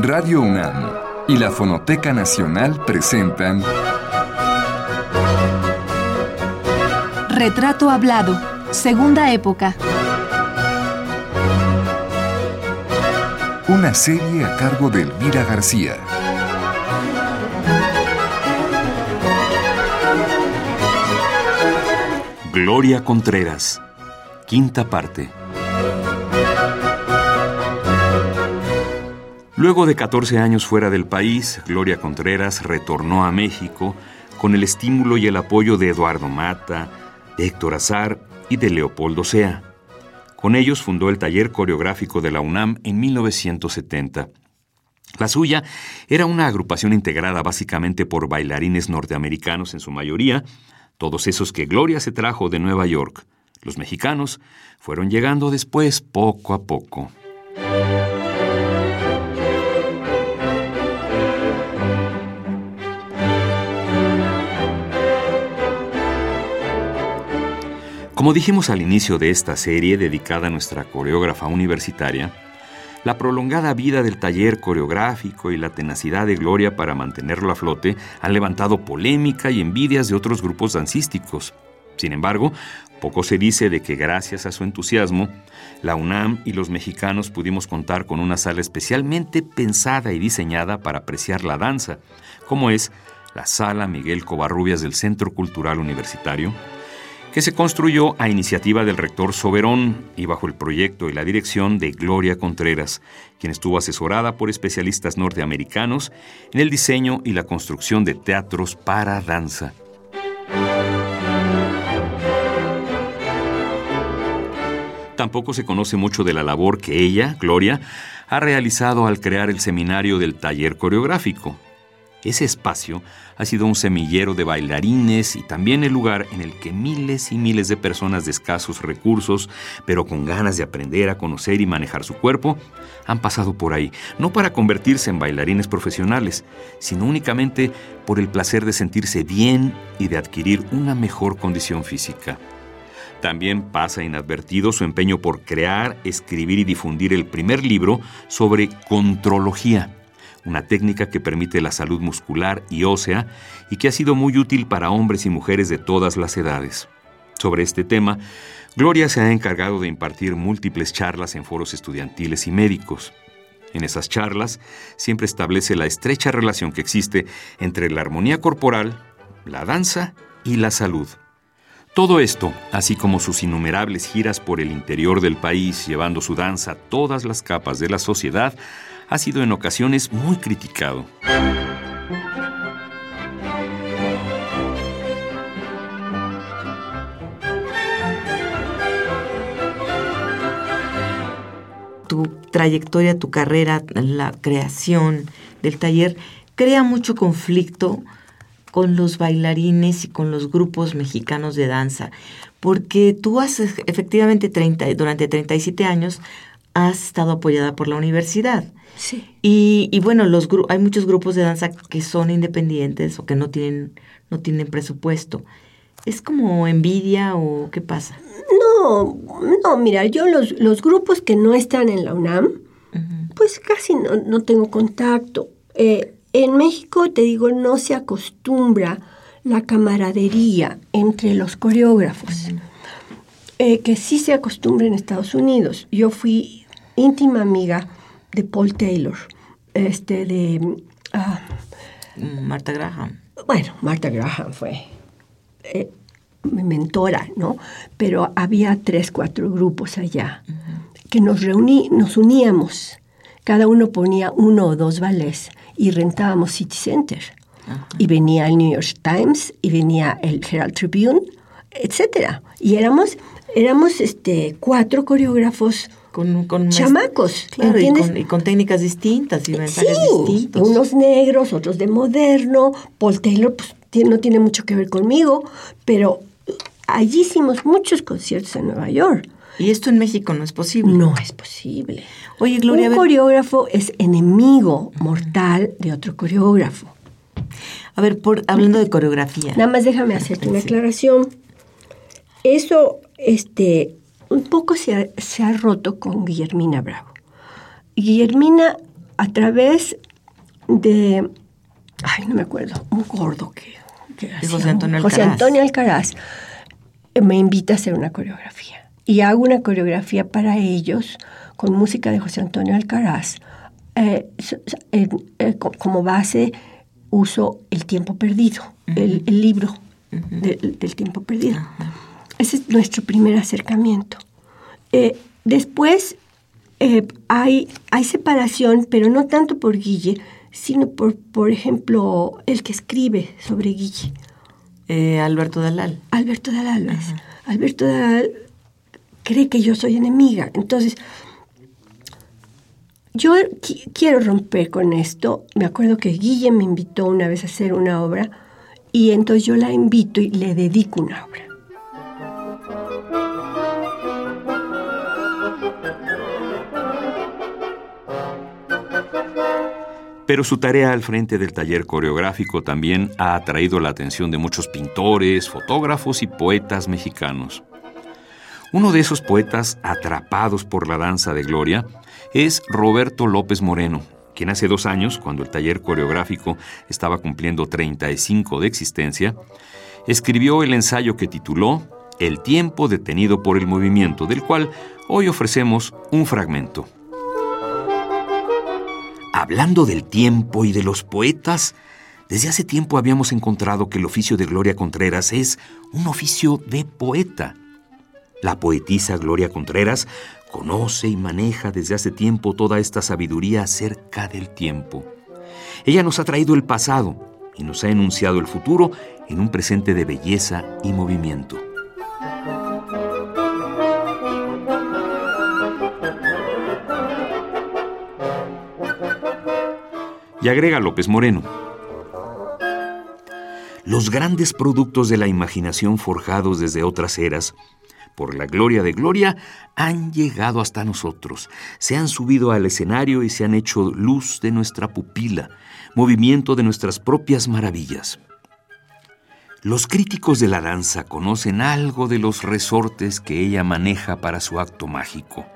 Radio UNAM y la Fonoteca Nacional presentan Retrato Hablado, Segunda Época. Una serie a cargo de Elvira García. Gloria Contreras, quinta parte. Luego de 14 años fuera del país, Gloria Contreras retornó a México con el estímulo y el apoyo de Eduardo Mata, de Héctor Azar y de Leopoldo Sea. Con ellos fundó el taller coreográfico de la UNAM en 1970. La suya era una agrupación integrada básicamente por bailarines norteamericanos en su mayoría, todos esos que Gloria se trajo de Nueva York. Los mexicanos fueron llegando después poco a poco. Como dijimos al inicio de esta serie dedicada a nuestra coreógrafa universitaria, la prolongada vida del taller coreográfico y la tenacidad de Gloria para mantenerlo a flote han levantado polémica y envidias de otros grupos dancísticos. Sin embargo, poco se dice de que gracias a su entusiasmo, la UNAM y los mexicanos pudimos contar con una sala especialmente pensada y diseñada para apreciar la danza, como es la Sala Miguel Covarrubias del Centro Cultural Universitario, que se construyó a iniciativa del rector Soberón y bajo el proyecto y la dirección de Gloria Contreras, quien estuvo asesorada por especialistas norteamericanos en el diseño y la construcción de teatros para danza. Tampoco se conoce mucho de la labor que ella, Gloria, ha realizado al crear el seminario del taller coreográfico, ese espacio ha sido un semillero de bailarines y también el lugar en el que miles y miles de personas de escasos recursos, pero con ganas de aprender a conocer y manejar su cuerpo, han pasado por ahí, no para convertirse en bailarines profesionales, sino únicamente por el placer de sentirse bien y de adquirir una mejor condición física. También pasa inadvertido su empeño por crear, escribir y difundir el primer libro sobre contrología una técnica que permite la salud muscular y ósea y que ha sido muy útil para hombres y mujeres de todas las edades. Sobre este tema, Gloria se ha encargado de impartir múltiples charlas en foros estudiantiles y médicos. En esas charlas siempre establece la estrecha relación que existe entre la armonía corporal, la danza y la salud. Todo esto, así como sus innumerables giras por el interior del país llevando su danza a todas las capas de la sociedad, ha sido en ocasiones muy criticado. Tu trayectoria, tu carrera, la creación del taller crea mucho conflicto con los bailarines y con los grupos mexicanos de danza, porque tú has efectivamente 30, durante 37 años has estado apoyada por la universidad. Sí. Y, bueno, los hay muchos grupos de danza que son independientes o que no tienen, no tienen presupuesto. ¿Es como envidia o qué pasa? No, no, mira, yo los, los grupos que no están en la UNAM, pues casi no, tengo contacto. Eh, en México, te digo, no se acostumbra la camaradería entre los coreógrafos, eh, que sí se acostumbra en Estados Unidos. Yo fui íntima amiga de Paul Taylor, este, de... Ah, Marta Graham. Bueno, Marta Graham fue eh, mi mentora, ¿no? Pero había tres, cuatro grupos allá que nos reuní, nos uníamos. Cada uno ponía uno o dos ballets y rentábamos City Center. Y venía el New York Times y venía el Herald Tribune, etcétera. Y éramos, éramos este, cuatro coreógrafos con, chamacos. Claro, y con, técnicas distintas y mensajes distintos. Unos negros, otros de moderno. Paul Taylor pues, no tiene mucho que ver conmigo, pero allí hicimos muchos conciertos en Nueva York. ¿Y esto en México no es posible? No es posible. Oye, Gloria. Un coreógrafo es enemigo mortal de otro coreógrafo. A ver, por, hablando de coreografía. Nada más déjame hacerte una aclaración. Eso, este, un poco se ha, roto con Guillermina Bravo. Guillermina a través de, ay, no me acuerdo, un gordo que, que José Antonio José Alcaraz. Antonio Alcaraz me invita a hacer una coreografía. Y hago una coreografía para ellos con música de José Antonio Alcaraz. Eh, eh, eh, co- como base uso El tiempo perdido, el, el libro del tiempo perdido. Ese es nuestro primer acercamiento. Eh, después eh, hay, hay separación, pero no tanto por Guille, sino por, por ejemplo, el que escribe sobre Guille, Eh, Alberto Dalal. Alberto Dalal. Alberto Dalal cree que yo soy enemiga. Entonces, yo qui- quiero romper con esto. Me acuerdo que Guille me invitó una vez a hacer una obra y entonces yo la invito y le dedico una obra. Pero su tarea al frente del taller coreográfico también ha atraído la atención de muchos pintores, fotógrafos y poetas mexicanos. Uno de esos poetas atrapados por la danza de Gloria es Roberto López Moreno, quien hace dos años, cuando el taller coreográfico estaba cumpliendo 35 de existencia, escribió el ensayo que tituló El tiempo detenido por el movimiento, del cual hoy ofrecemos un fragmento. Hablando del tiempo y de los poetas, desde hace tiempo habíamos encontrado que el oficio de Gloria Contreras es un oficio de poeta. La poetisa Gloria Contreras conoce y maneja desde hace tiempo toda esta sabiduría acerca del tiempo. Ella nos ha traído el pasado y nos ha enunciado el futuro en un presente de belleza y movimiento. Y agrega López Moreno. Los grandes productos de la imaginación forjados desde otras eras, por la gloria de Gloria, han llegado hasta nosotros, se han subido al escenario y se han hecho luz de nuestra pupila, movimiento de nuestras propias maravillas. Los críticos de la danza conocen algo de los resortes que ella maneja para su acto mágico.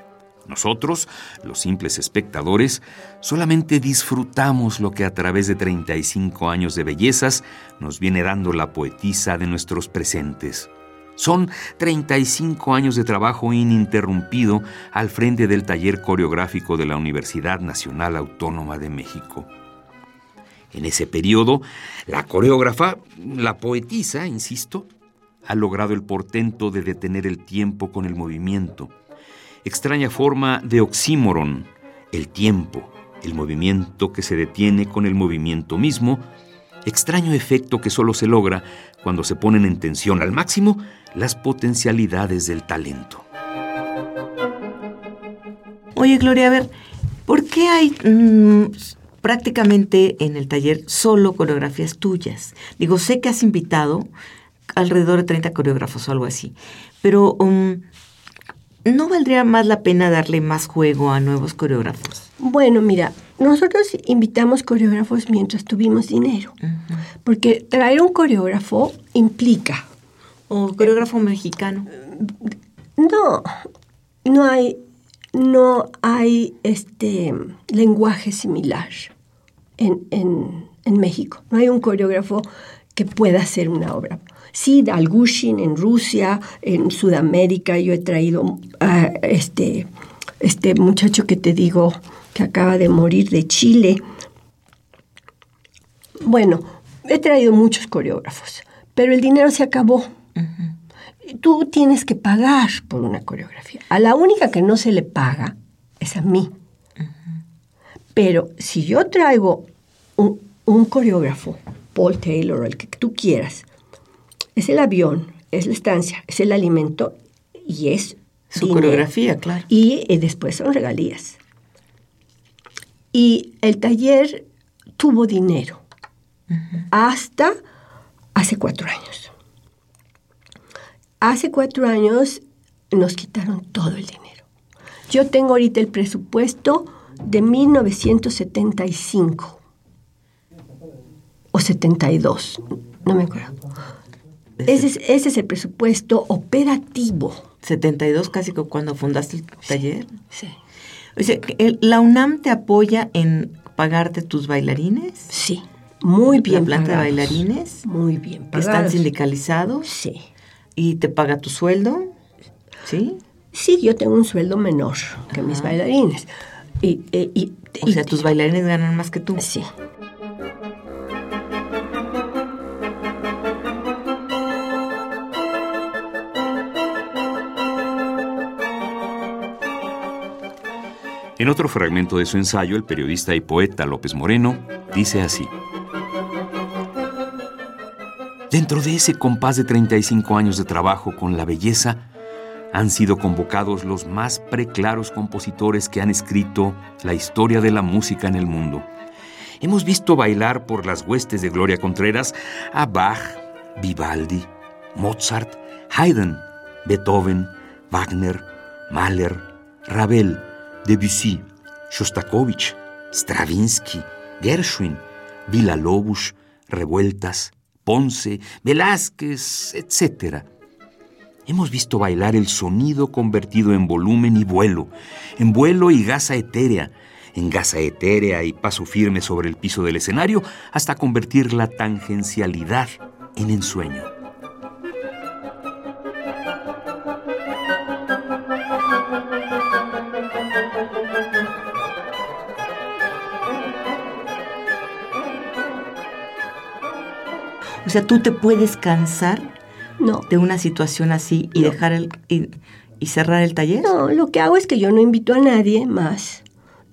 Nosotros, los simples espectadores, solamente disfrutamos lo que a través de 35 años de bellezas nos viene dando la poetisa de nuestros presentes. Son 35 años de trabajo ininterrumpido al frente del taller coreográfico de la Universidad Nacional Autónoma de México. En ese periodo, la coreógrafa, la poetisa, insisto, ha logrado el portento de detener el tiempo con el movimiento. Extraña forma de oxímoron, el tiempo, el movimiento que se detiene con el movimiento mismo, extraño efecto que solo se logra cuando se ponen en tensión al máximo las potencialidades del talento. Oye, Gloria, a ver, ¿por qué hay mm, prácticamente en el taller solo coreografías tuyas? Digo, sé que has invitado alrededor de 30 coreógrafos o algo así, pero um, ¿no valdría más la pena darle más juego a nuevos coreógrafos? Bueno, mira, nosotros invitamos coreógrafos mientras tuvimos dinero, porque traer un coreógrafo implica, ¿O coreógrafo mexicano? no, no hay, no hay este lenguaje similar en, en- en México. No hay un coreógrafo que pueda hacer una obra. Sí, Dalgushin en Rusia, en Sudamérica, yo he traído a este, este muchacho que te digo que acaba de morir de Chile. Bueno, he traído muchos coreógrafos, pero el dinero se acabó. Tú tienes que pagar por una coreografía. A la única que no se le paga es a mí. Pero si yo traigo un, un coreógrafo, Paul Taylor o el que tú quieras, es el avión, es la estancia, es el alimento y es Su dinero. coreografía, claro. Y, eh, después son regalías. Y el taller tuvo dinero hasta hace cuatro años. Hace cuatro años nos quitaron todo el dinero. Yo tengo ahorita el presupuesto de 1975 o 72, no me acuerdo. Ese es, ese es el presupuesto operativo. 72 casi cuando fundaste el taller. Sí. O sea, el- ¿La UNAM te apoya en pagarte tus bailarines? Sí, muy bien ¿La planta de pagados. bailarines? Muy bien ¿Están pagados. sindicalizados? Sí. ¿Y te paga tu sueldo? ¿Sí? Sí, yo tengo un sueldo menor que mis bailarines. Y, eh, y- O sea, tus bailarines ganan más que tú. Sí. En otro fragmento de su ensayo, el periodista y poeta López Moreno dice así. Dentro de ese compás de 35 años de trabajo con la belleza, han sido convocados los más preclaros compositores que han escrito la historia de la música en el mundo. Hemos visto bailar por las huestes de Gloria Contreras a Bach, Vivaldi, Mozart, Haydn, Beethoven, Wagner, Mahler, Ravel, Debussy, Shostakovich, Stravinsky, Gershwin, Villa-Lobos, Revueltas, Ponce, Velázquez, etc. Hemos visto bailar el sonido convertido en volumen y vuelo, en vuelo y gasa etérea, en gasa etérea y paso firme sobre el piso del escenario hasta convertir la tangencialidad en ensueño. Sea, tú te puedes cansar No. de una situación así y dejar el y, y cerrar el taller. No, lo que hago es que yo no invito a nadie más.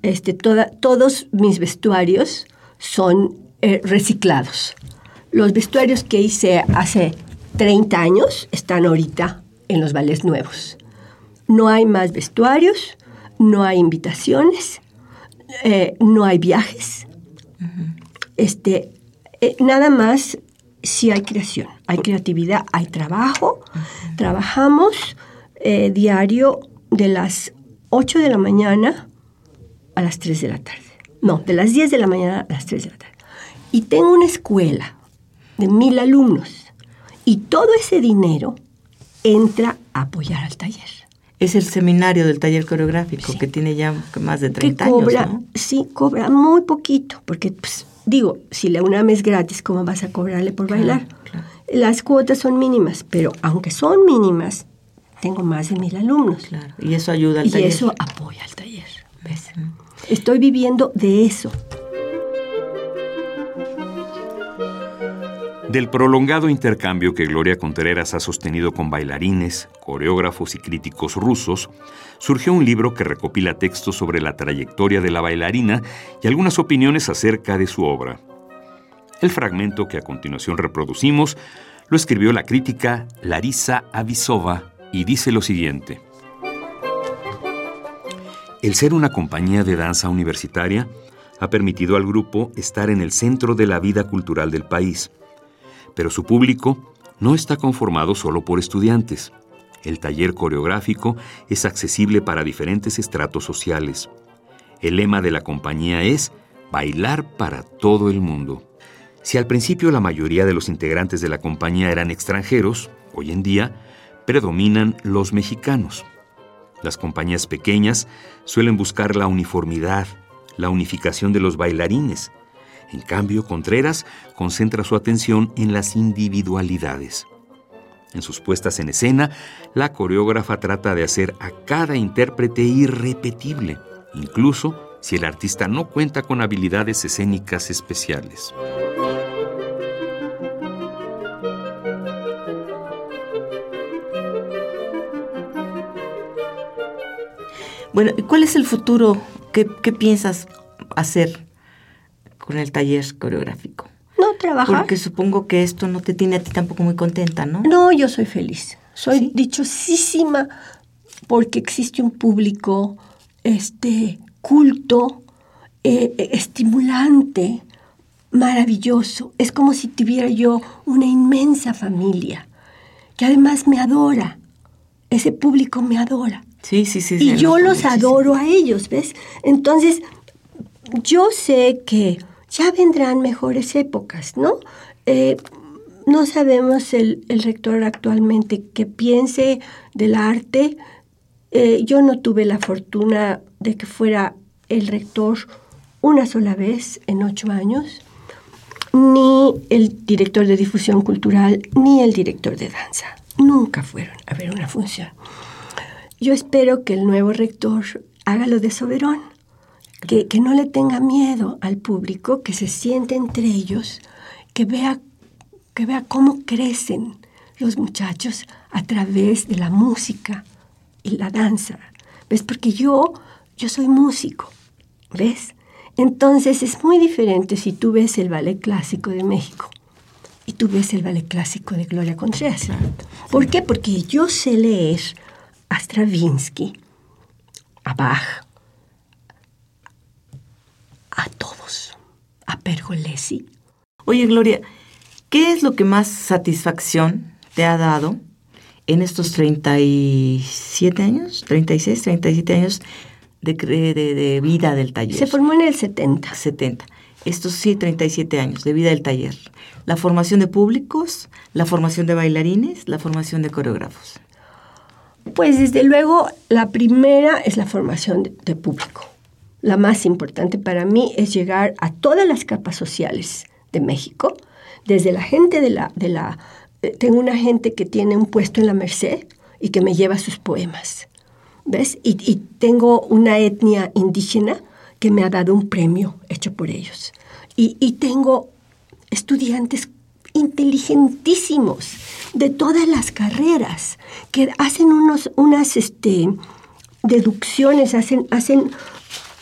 Este, toda- todos mis vestuarios son eh, reciclados. Los vestuarios que hice hace 30 años están ahorita en los ballets nuevos. No hay más vestuarios, no hay invitaciones, eh, no hay viajes. Este, eh, nada más si hay creación, hay creatividad, hay trabajo. Trabajamos eh, diario de las 8 de la mañana a las 3 de la tarde. No, de las 10 de la mañana a las 3 de la tarde. Y tengo una escuela de mil alumnos. Y todo ese dinero entra a apoyar al taller. Es el seminario del taller coreográfico Sí. que tiene ya más de que 30 cobra, años, ¿no? sí, cobra muy poquito, porque pues, digo, si la UNAM es gratis, ¿cómo vas a cobrarle por bailar? claro. Las cuotas son mínimas, pero aunque son mínimas, tengo más de mil alumnos. Claro. Y eso ayuda al Y taller. eso apoya al taller. ¿ves? Estoy viviendo de eso. Del prolongado intercambio que Gloria Contreras ha sostenido con bailarines, coreógrafos y críticos rusos, surgió un libro que recopila textos sobre la trayectoria de la bailarina y algunas opiniones acerca de su obra. El fragmento que a continuación reproducimos lo escribió la crítica Larisa Avisova y dice lo siguiente. El ser una compañía de danza universitaria ha permitido al grupo estar en el centro de la vida cultural del país pero su público no está conformado solo por estudiantes. El taller coreográfico es accesible para diferentes estratos sociales. El lema de la compañía es bailar para todo el mundo. Si al principio la mayoría de los integrantes de la compañía eran extranjeros, hoy en día predominan los mexicanos. Las compañías pequeñas suelen buscar la uniformidad, la unificación de los bailarines, en cambio, Contreras concentra su atención en las individualidades. En sus puestas en escena, la coreógrafa trata de hacer a cada intérprete irrepetible, incluso si el artista no cuenta con habilidades escénicas especiales. Bueno, ¿y cuál es el futuro? ¿Qué, qué piensas hacer con el taller coreográfico? No trabajar. Porque supongo que esto no te tiene a ti tampoco muy contenta, ¿no? No, yo soy feliz. Soy ¿Sí? dichosísima porque existe un público este, culto, eh, estimulante, maravilloso. Es como si tuviera yo una inmensa familia que además me adora. Ese público me adora. Sí, sí, sí. y yo lo- los muchísimo. adoro a ellos, ¿ves? Entonces, yo sé que ya vendrán mejores épocas, ¿no? Eh, no sabemos el, rector actualmente que piense del arte. Eh, yo no tuve la fortuna de que fuera el rector una sola vez en ocho años, ni el director de difusión cultural, ni el director de danza. Nunca fueron a ver una función. Yo espero que el nuevo rector haga lo de Soberón, que, que no le tenga miedo al público, que se siente entre ellos, que vea, que vea cómo crecen los muchachos a través de la música y la danza. ¿Ves? Porque yo, yo soy músico, ¿ves? Entonces es muy diferente si tú ves el ballet clásico de México y tú ves el ballet clásico de Gloria Contreras. ¿Por qué? Porque yo sé leer a Stravinsky, a Bach, a todos, a Pergolesi. Oye, Gloria, ¿qué es lo que más satisfacción te ha dado en estos 37 años, 36, 37 años de, de, de vida del taller? Se formó en el 70. 70. Estos sí, 37 años de vida del taller. La formación de públicos, la formación de bailarines, la formación de coreógrafos. Pues desde luego la primera es la formación de, de, público. La más importante para mí es llegar a todas las capas sociales de México, desde la gente de la... De la eh, tengo una gente que tiene un puesto en la Merced y que me lleva sus poemas, ¿ves? Y, y tengo una etnia indígena que me ha dado un premio hecho por ellos. Y, y tengo estudiantes inteligentísimos de todas las carreras que hacen unos, unas este, deducciones, hacen, hacen,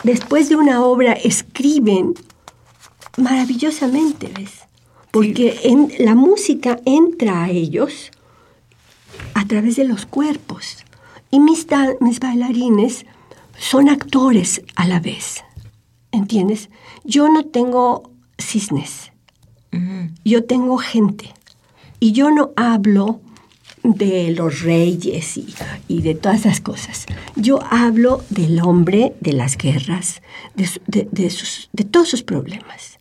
después de una obra, escriben maravillosamente, ¿ves? Porque sí. en, la música entra a ellos a través de los cuerpos. Y mis, mis bailarines son actores a la vez. ¿Entiendes? Yo no tengo cisnes. Uh -huh. Yo tengo gente. Y yo no hablo de los reyes y, y, de todas esas cosas. Yo hablo del hombre, de las guerras, de, de, de, sus, de todos sus problemas.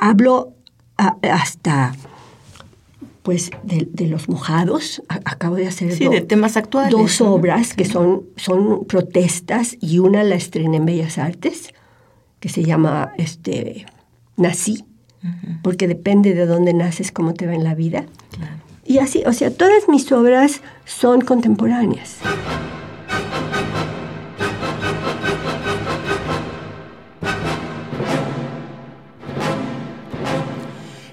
Hablo hasta pues de, de, los mojados. Acabo de hacer sí, do, de temas actuales. dos obras que son, son protestas y una la estrené en Bellas Artes, que se llama este, Nací, uh -huh. porque depende de dónde naces, cómo te va en la vida. Claro. Y así, o sea, todas mis obras son contemporáneas.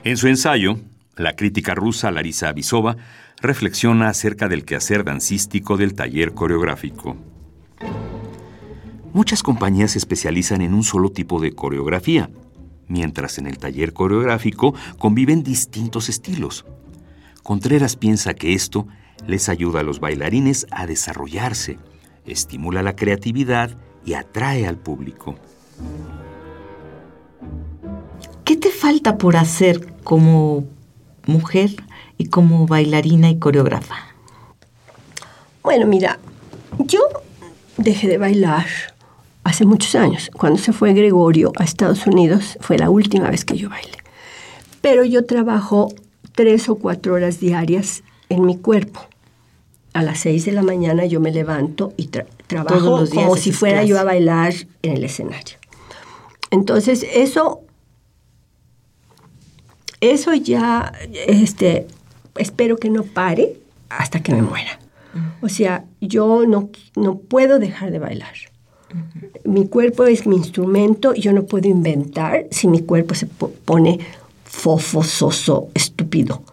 En su ensayo, la crítica rusa Larisa Avisova reflexiona acerca del quehacer dancístico del taller coreográfico. Muchas compañías se especializan en un solo tipo de coreografía, mientras en el taller coreográfico conviven distintos estilos. Contreras piensa que esto les ayuda a los bailarines a desarrollarse, estimula la creatividad y atrae al público. ¿Qué te falta por hacer como mujer y como bailarina y coreógrafa? Bueno, mira, yo dejé de bailar hace muchos años. Cuando se fue Gregorio a Estados Unidos fue la última vez que yo bailé. Pero yo trabajo tres o cuatro horas diarias en mi cuerpo. A las seis de la mañana yo me levanto y tra trabajo como si fuera clase. yo a bailar en el escenario. Entonces, eso, eso ya, este, espero que no pare hasta que me muera. O sea, yo no, no puedo dejar de bailar. Mi cuerpo es mi instrumento, yo no puedo inventar si mi cuerpo se pone fofo, soso, estúpido.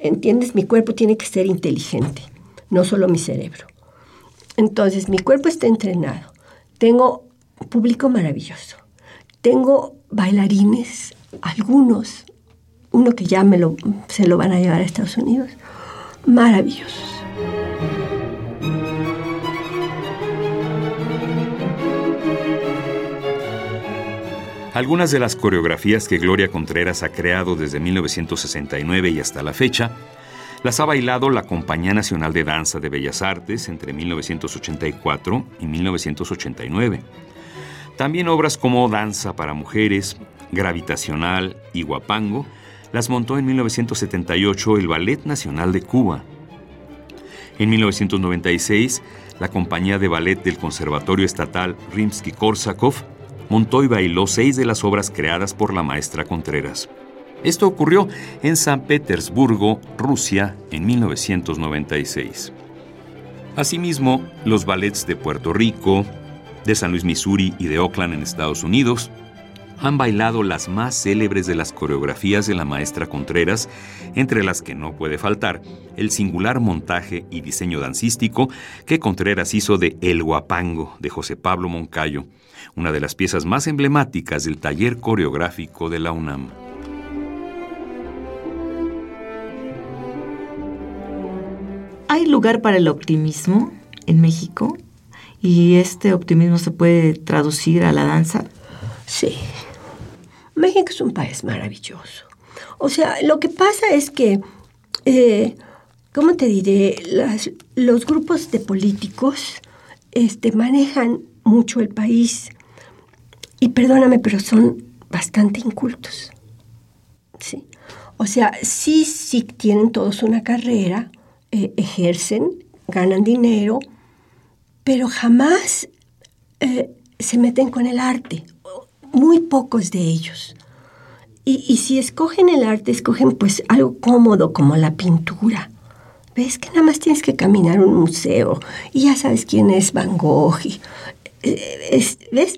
¿Entiendes? Mi cuerpo tiene que ser inteligente, no solo mi cerebro. Entonces, mi cuerpo está entrenado. Tengo público maravilloso. Tengo bailarines, algunos, uno que ya me lo, se lo van a llevar a Estados Unidos, maravillosos. Algunas de las coreografías que Gloria Contreras ha creado desde 1969 y hasta la fecha las ha bailado la Compañía Nacional de Danza de Bellas Artes entre 1984 y 1989. También obras como Danza para Mujeres, Gravitacional y Guapango las montó en 1978 el Ballet Nacional de Cuba. En 1996, la compañía de ballet del Conservatorio Estatal Rimsky-Korsakov montó y bailó seis de las obras creadas por la maestra Contreras. Esto ocurrió en San Petersburgo, Rusia, en 1996. Asimismo, los ballets de Puerto Rico, de San Luis, Missouri y de Oakland en Estados Unidos han bailado las más célebres de las coreografías de la maestra Contreras, entre las que no puede faltar el singular montaje y diseño dancístico que Contreras hizo de El Guapango de José Pablo Moncayo, una de las piezas más emblemáticas del taller coreográfico de la UNAM. ¿Hay lugar para el optimismo en México? ¿Y este optimismo se puede traducir a la danza? Sí. México es un país maravilloso. O sea, lo que pasa es que, eh, ¿cómo te diré? los grupos de políticos este, manejan mucho el país y perdóname, pero son bastante incultos. Sí. O sea, sí, sí tienen todos una carrera, eh, ejercen, ganan dinero, pero jamás eh, se meten con el arte. Muy pocos de ellos. Y, y, si escogen el arte, escogen pues algo cómodo como la pintura. ¿Ves que nada más tienes que caminar a un museo y ya sabes quién es Van Gogh? Eh, ¿Ves?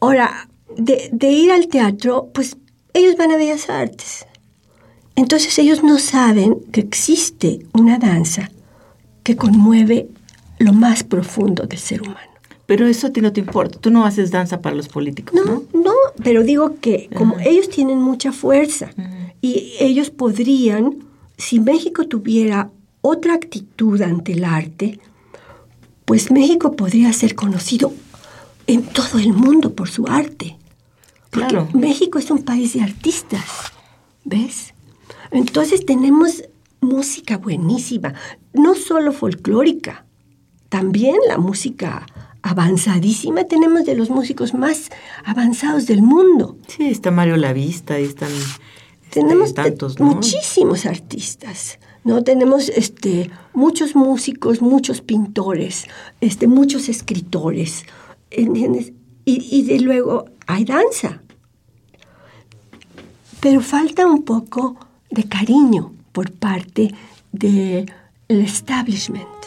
Ahora, de, de ir al teatro, pues ellos van a Bellas Artes. Entonces ellos no saben que existe una danza que conmueve lo más profundo del ser humano. Pero eso a ti no te importa. Tú no haces danza para los políticos. No, no, pero digo que como ellos tienen mucha fuerza y ellos podrían, si México tuviera otra actitud ante el arte, pues México podría ser conocido en todo el mundo por su arte. claro. México es un país de artistas, ¿ves? Entonces tenemos música buenísima, no solo folclórica, también la música avanzadísima. Tenemos de los músicos más avanzados del mundo. Sí, está Mario Lavista, están tenemos tantos, muchísimos artistas. ¿no? Tenemos este, muchos músicos, muchos pintores, este, muchos escritores, ¿entiendes? Y, y de luego hay danza. Pero falta un poco de cariño por parte del establishment.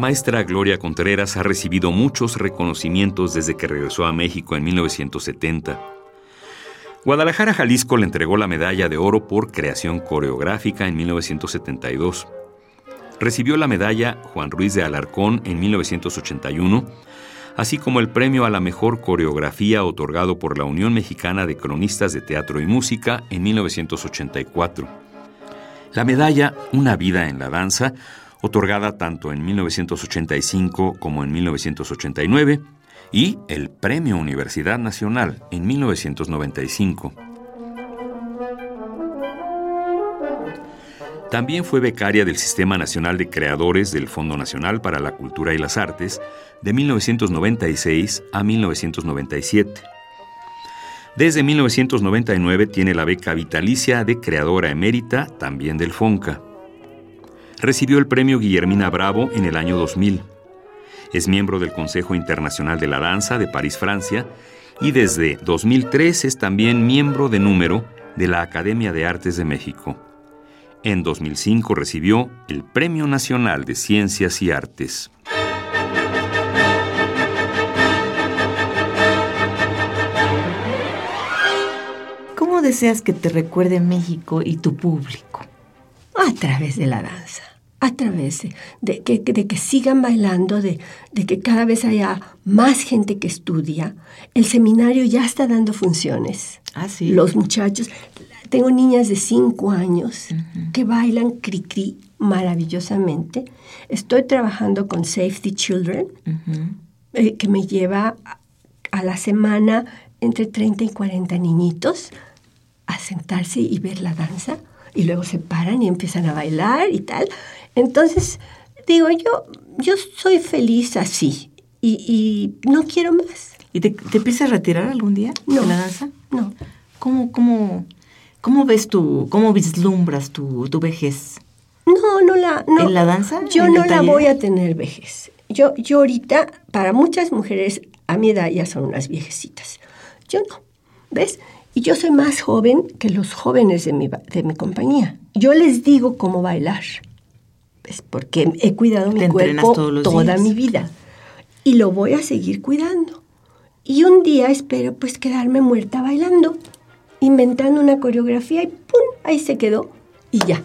Maestra Gloria Contreras ha recibido muchos reconocimientos desde que regresó a México en 1970. Guadalajara, Jalisco le entregó la medalla de oro por creación coreográfica en 1972. Recibió la medalla Juan Ruiz de Alarcón en 1981, así como el premio a la mejor coreografía otorgado por la Unión Mexicana de Cronistas de Teatro y Música en 1984. La medalla Una vida en la danza otorgada tanto en 1985 como en 1989, y el Premio Universidad Nacional en 1995. También fue becaria del Sistema Nacional de Creadores del Fondo Nacional para la Cultura y las Artes de 1996 a 1997. Desde 1999 tiene la beca vitalicia de Creadora Emérita, también del FONCA. Recibió el premio Guillermina Bravo en el año 2000. Es miembro del Consejo Internacional de la Danza de París, Francia, y desde 2003 es también miembro de número de la Academia de Artes de México. En 2005 recibió el Premio Nacional de Ciencias y Artes. ¿Cómo deseas que te recuerde México y tu público? A través de la danza a través de, que, de que, sigan bailando, de, que cada vez haya más gente que estudia. El seminario ya está dando funciones. Ah, sí. Los muchachos, tengo niñas de 5 años que bailan cri-cri maravillosamente. Estoy trabajando con Safety Children, eh, que me lleva a la semana entre 30 y 40 niñitos a sentarse y ver la danza y luego se paran y empiezan a bailar y tal. Entonces, digo, yo, yo soy feliz así y, no quiero más. ¿Y te, te empiezas a retirar algún día no, de la danza? No. ¿Cómo, cómo, cómo ves tu, cómo vislumbras tu, tu vejez? No, no la... No, ¿En la danza? Yo ¿En el no la voy a tener vejez. Yo, yo ahorita, para muchas mujeres a mi edad ya son unas viejecitas. Yo no, ¿ves? Y yo soy más joven que los jóvenes de mi, ba- de mi compañía. Yo les digo cómo bailar, ¿ves? Porque he cuidado mi cuerpo toda días. mi vida. Y lo voy a seguir cuidando. Y un día espero pues quedarme muerta bailando, inventando una coreografía y ¡pum! Ahí se quedó y ya.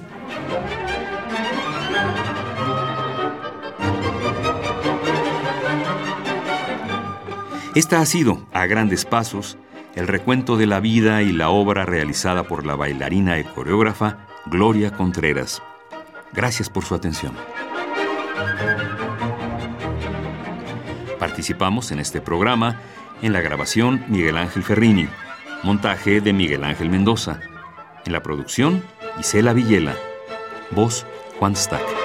Esta ha sido, a grandes pasos, el recuento de la vida y la obra realizada por la bailarina y coreógrafa Gloria Contreras. Gracias por su atención. Participamos en este programa en la grabación Miguel Ángel Ferrini, montaje de Miguel Ángel Mendoza, en la producción Isela Villela, voz Juan Stack.